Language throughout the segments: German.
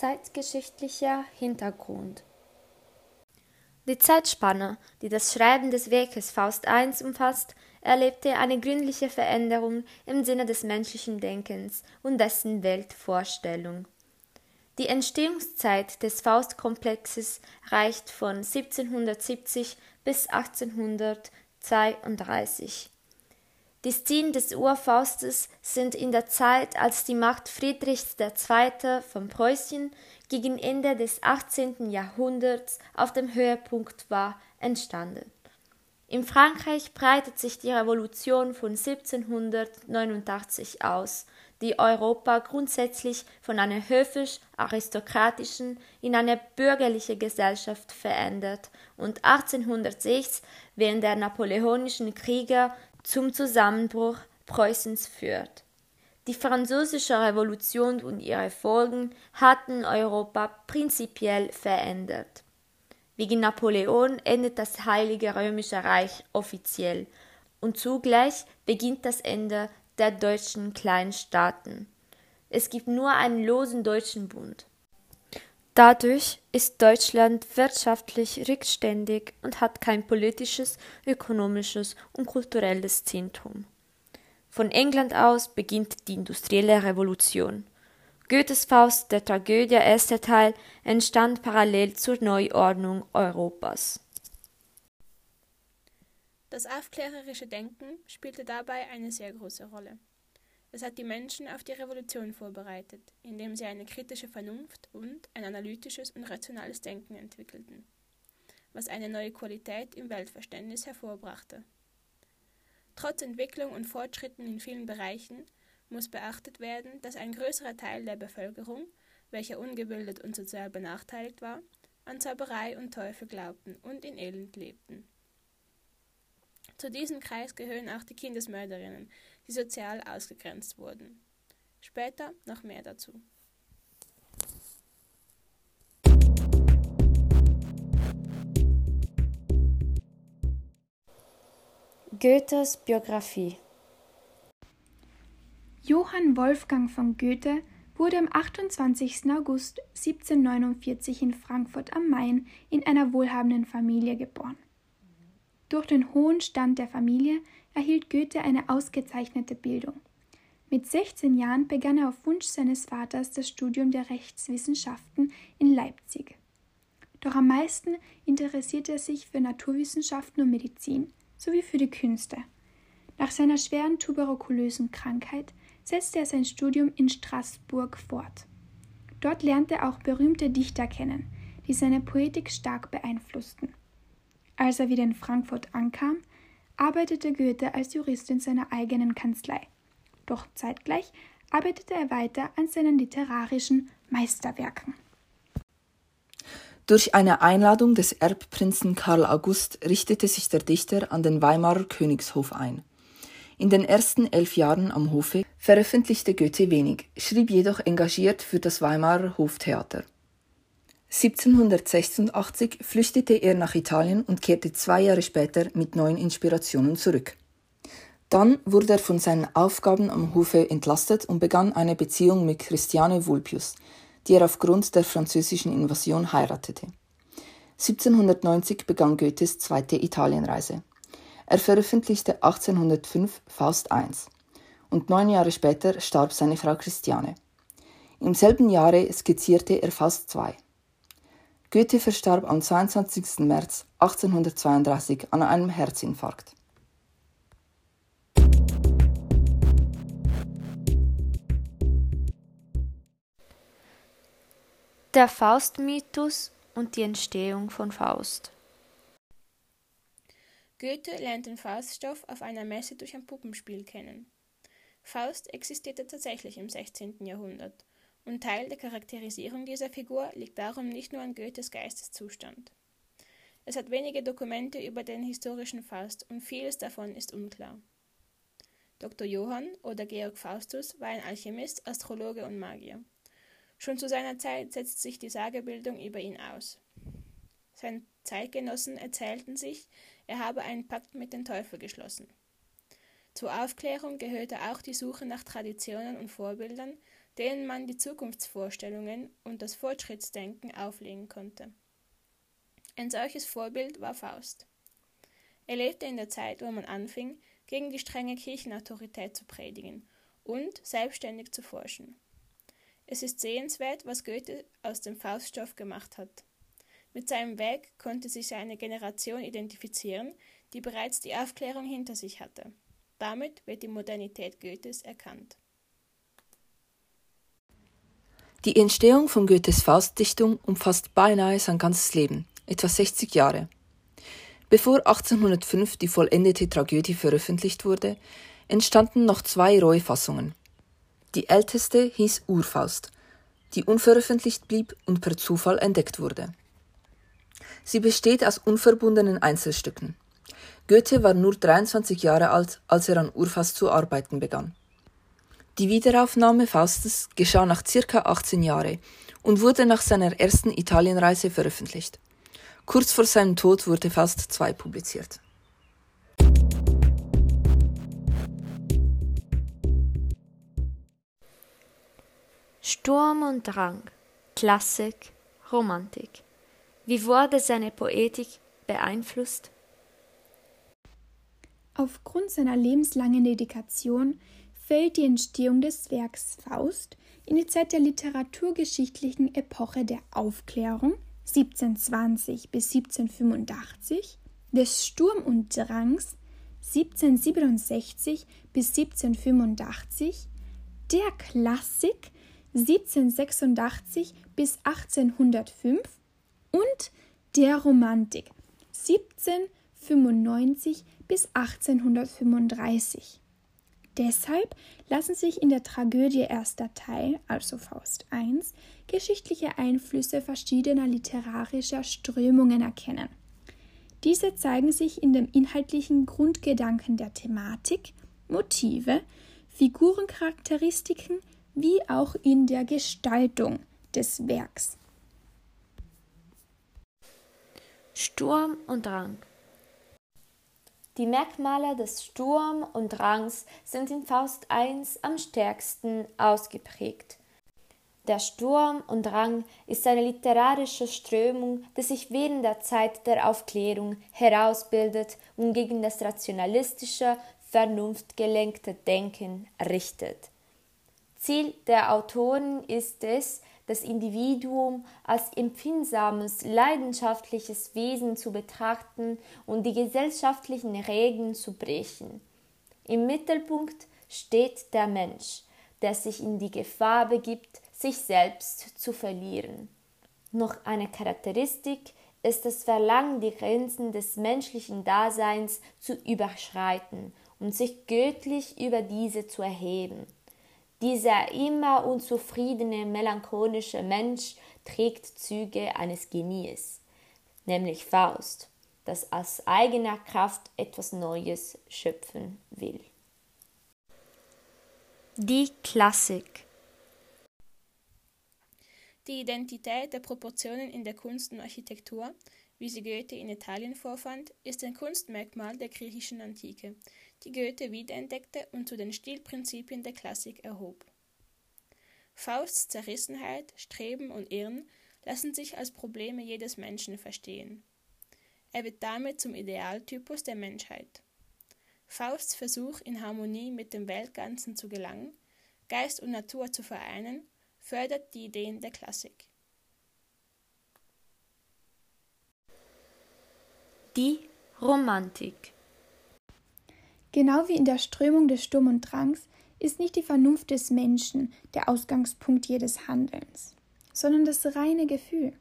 Zeitgeschichtlicher Hintergrund Die Zeitspanne, die das Schreiben des Werkes Faust I umfasst, erlebte eine gründliche Veränderung im Sinne des menschlichen Denkens und dessen Weltvorstellung. Die Entstehungszeit des Faustkomplexes reicht von 1770 bis 1832. Die Szenen des Urfaustes sind in der Zeit, als die Macht Friedrichs II. von Preußen gegen Ende des 18. Jahrhunderts auf dem Höhepunkt war, entstanden. In Frankreich breitet sich die Revolution von 1789 aus, die Europa grundsätzlich von einer höfisch-aristokratischen in eine bürgerliche Gesellschaft verändert und 1806 während der napoleonischen Kriege zum Zusammenbruch Preußens führt. Die Französische Revolution und ihre Folgen hatten Europa prinzipiell verändert. Wegen Napoleon endet das Heilige Römische Reich offiziell und zugleich beginnt das Ende der deutschen Kleinstaaten. Es gibt nur einen losen deutschen Bund. Dadurch ist Deutschland wirtschaftlich rückständig und hat kein politisches, ökonomisches und kulturelles Zentrum. Von England aus beginnt die industrielle Revolution. Goethes Faust, der Tragödie erster Teil, entstand parallel zur Neuordnung Europas. Das aufklärerische Denken spielte dabei eine sehr große Rolle. Es hat die Menschen auf die Revolution vorbereitet, indem sie eine kritische Vernunft und ein analytisches und rationales Denken entwickelten, was eine neue Qualität im Weltverständnis hervorbrachte. Trotz Entwicklung und Fortschritten in vielen Bereichen muss beachtet werden, dass ein größerer Teil der Bevölkerung, welcher ungebildet und sozial benachteiligt war, an Zauberei und Teufel glaubten und in Elend lebten. Zu diesem Kreis gehören auch die Kindesmörderinnen, die sozial ausgegrenzt wurden. Später noch mehr dazu. Goethes Biografie Johann Wolfgang von Goethe wurde am 28. August 1749 in Frankfurt am Main in einer wohlhabenden Familie geboren. Durch den hohen Stand der Familie erhielt Goethe eine ausgezeichnete Bildung. Mit 16 Jahren begann er auf Wunsch seines Vaters das Studium der Rechtswissenschaften in Leipzig. Doch am meisten interessierte er sich für Naturwissenschaften und Medizin sowie für die Künste. Nach seiner schweren tuberkulösen Krankheit setzte er sein Studium in Straßburg fort. Dort lernte er auch berühmte Dichter kennen, die seine Poetik stark beeinflussten. Als er wieder in Frankfurt ankam, arbeitete Goethe als Jurist in seiner eigenen Kanzlei. Doch zeitgleich arbeitete er weiter an seinen literarischen Meisterwerken. Durch eine Einladung des Erbprinzen Karl August richtete sich der Dichter an den Weimarer Königshof ein. In den ersten elf Jahren am Hofe veröffentlichte Goethe wenig, schrieb jedoch engagiert für das Weimarer Hoftheater. 1786 flüchtete er nach Italien und kehrte zwei Jahre später mit neuen Inspirationen zurück. Dann wurde er von seinen Aufgaben am Hofe entlastet und begann eine Beziehung mit Christiane Vulpius, die er aufgrund der französischen Invasion heiratete. 1790 begann Goethes zweite Italienreise. Er veröffentlichte 1805 Faust I und neun Jahre später starb seine Frau Christiane. Im selben Jahre skizzierte er Faust II. Goethe verstarb am 22. März 1832 an einem Herzinfarkt. Der Faustmythos und die Entstehung von Faust. Goethe lernt den Fauststoff auf einer Messe durch ein Puppenspiel kennen. Faust existierte tatsächlich im 16. Jahrhundert und Teil der Charakterisierung dieser Figur liegt darum nicht nur an Goethes Geisteszustand. Es hat wenige Dokumente über den historischen Faust und vieles davon ist unklar. Dr. Johann oder Georg Faustus war ein Alchemist, Astrologe und Magier. Schon zu seiner Zeit setzt sich die Sagebildung über ihn aus. Seine Zeitgenossen erzählten sich, er habe einen Pakt mit dem Teufel geschlossen. Zur Aufklärung gehörte auch die Suche nach Traditionen und Vorbildern, denen man die Zukunftsvorstellungen und das Fortschrittsdenken auflegen konnte. Ein solches Vorbild war Faust. Er lebte in der Zeit, wo man anfing, gegen die strenge Kirchenautorität zu predigen und selbstständig zu forschen. Es ist sehenswert, was Goethe aus dem Fauststoff gemacht hat. Mit seinem Weg konnte sich eine Generation identifizieren, die bereits die Aufklärung hinter sich hatte. Damit wird die Modernität Goethes erkannt. Die Entstehung von Goethes Faustdichtung umfasst beinahe sein ganzes Leben, etwa 60 Jahre. Bevor 1805 die vollendete Tragödie veröffentlicht wurde, entstanden noch zwei Reufassungen. Die älteste hieß Urfaust, die unveröffentlicht blieb und per Zufall entdeckt wurde. Sie besteht aus unverbundenen Einzelstücken. Goethe war nur 23 Jahre alt, als er an Urfaust zu arbeiten begann. Die Wiederaufnahme Faustes geschah nach circa 18 Jahren und wurde nach seiner ersten Italienreise veröffentlicht. Kurz vor seinem Tod wurde Faust II publiziert. Sturm und Drang, Klassik, Romantik. Wie wurde seine Poetik beeinflusst? Aufgrund seiner lebenslangen Dedikation fällt die Entstehung des Werks Faust in die Zeit der literaturgeschichtlichen Epoche der Aufklärung 1720 bis 1785, des Sturm und Drangs 1767 bis 1785, der Klassik 1786 bis 1805 und der Romantik 1795 bis 1835. Deshalb lassen sich in der Tragödie erster Teil, also Faust I, geschichtliche Einflüsse verschiedener literarischer Strömungen erkennen. Diese zeigen sich in dem inhaltlichen Grundgedanken der Thematik, Motive, Figurencharakteristiken wie auch in der Gestaltung des Werks. Sturm und Drang. Die Merkmale des Sturm und Drangs sind in Faust I am stärksten ausgeprägt. Der Sturm und Drang ist eine literarische Strömung, die sich während der Zeit der Aufklärung herausbildet und gegen das rationalistische, vernunftgelenkte Denken richtet. Ziel der Autoren ist es, das Individuum als empfindsames, leidenschaftliches Wesen zu betrachten und die gesellschaftlichen Regeln zu brechen. Im Mittelpunkt steht der Mensch, der sich in die Gefahr begibt, sich selbst zu verlieren. Noch eine Charakteristik ist das Verlangen, die Grenzen des menschlichen Daseins zu überschreiten und sich göttlich über diese zu erheben. Dieser immer unzufriedene, melancholische Mensch trägt Züge eines Genies, nämlich Faust, das aus eigener Kraft etwas Neues schöpfen will. Die Klassik Die Identität der Proportionen in der Kunst und Architektur, wie sie Goethe in Italien vorfand, ist ein Kunstmerkmal der griechischen Antike, die Goethe wiederentdeckte und zu den Stilprinzipien der Klassik erhob. Fausts Zerrissenheit, Streben und Irren lassen sich als Probleme jedes Menschen verstehen. Er wird damit zum Idealtypus der Menschheit. Fausts Versuch, in Harmonie mit dem Weltganzen zu gelangen, Geist und Natur zu vereinen, fördert die Ideen der Klassik. Die Romantik Genau wie in der Strömung des Sturm und Drangs ist nicht die Vernunft des Menschen der Ausgangspunkt jedes Handelns, sondern das reine Gefühl.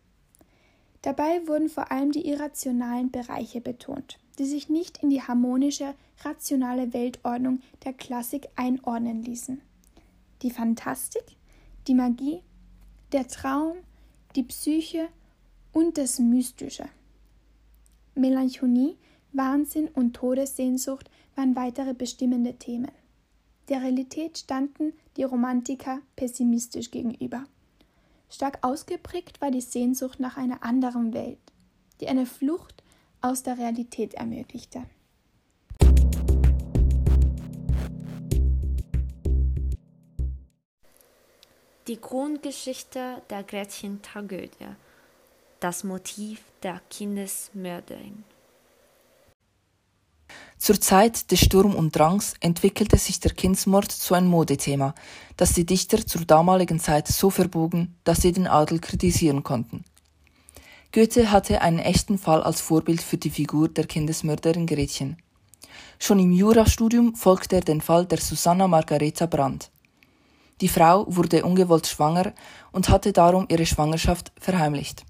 Dabei wurden vor allem die irrationalen Bereiche betont, die sich nicht in die harmonische, rationale Weltordnung der Klassik einordnen ließen. Die Fantastik, die Magie, der Traum, die Psyche und das Mystische. Melancholie, Wahnsinn und Todessehnsucht waren weitere bestimmende Themen. Der Realität standen die Romantiker pessimistisch gegenüber. Stark ausgeprägt war die Sehnsucht nach einer anderen Welt, die eine Flucht aus der Realität ermöglichte. die Grundgeschichte der Gretchen-Tragödie, das Motiv der Kindesmörderin. Zur Zeit des Sturm und Drangs entwickelte sich der Kindsmord zu einem Modethema, das die Dichter zur damaligen Zeit so verbogen, dass sie den Adel kritisieren konnten. Goethe hatte einen echten Fall als Vorbild für die Figur der Kindesmörderin Gretchen. Schon im Jurastudium folgte er den Fall der Susanna Margareta Brandt. Die Frau wurde ungewollt schwanger und hatte darum ihre Schwangerschaft verheimlicht.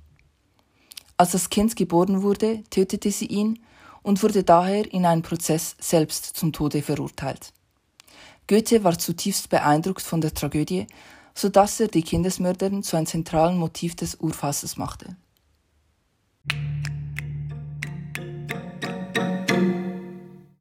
Als das Kind geboren wurde, tötete sie ihn und wurde daher in einem Prozess selbst zum Tode verurteilt. Goethe war zutiefst beeindruckt von der Tragödie, so dass er die Kindesmörderin zu einem zentralen Motiv des Urfasses machte.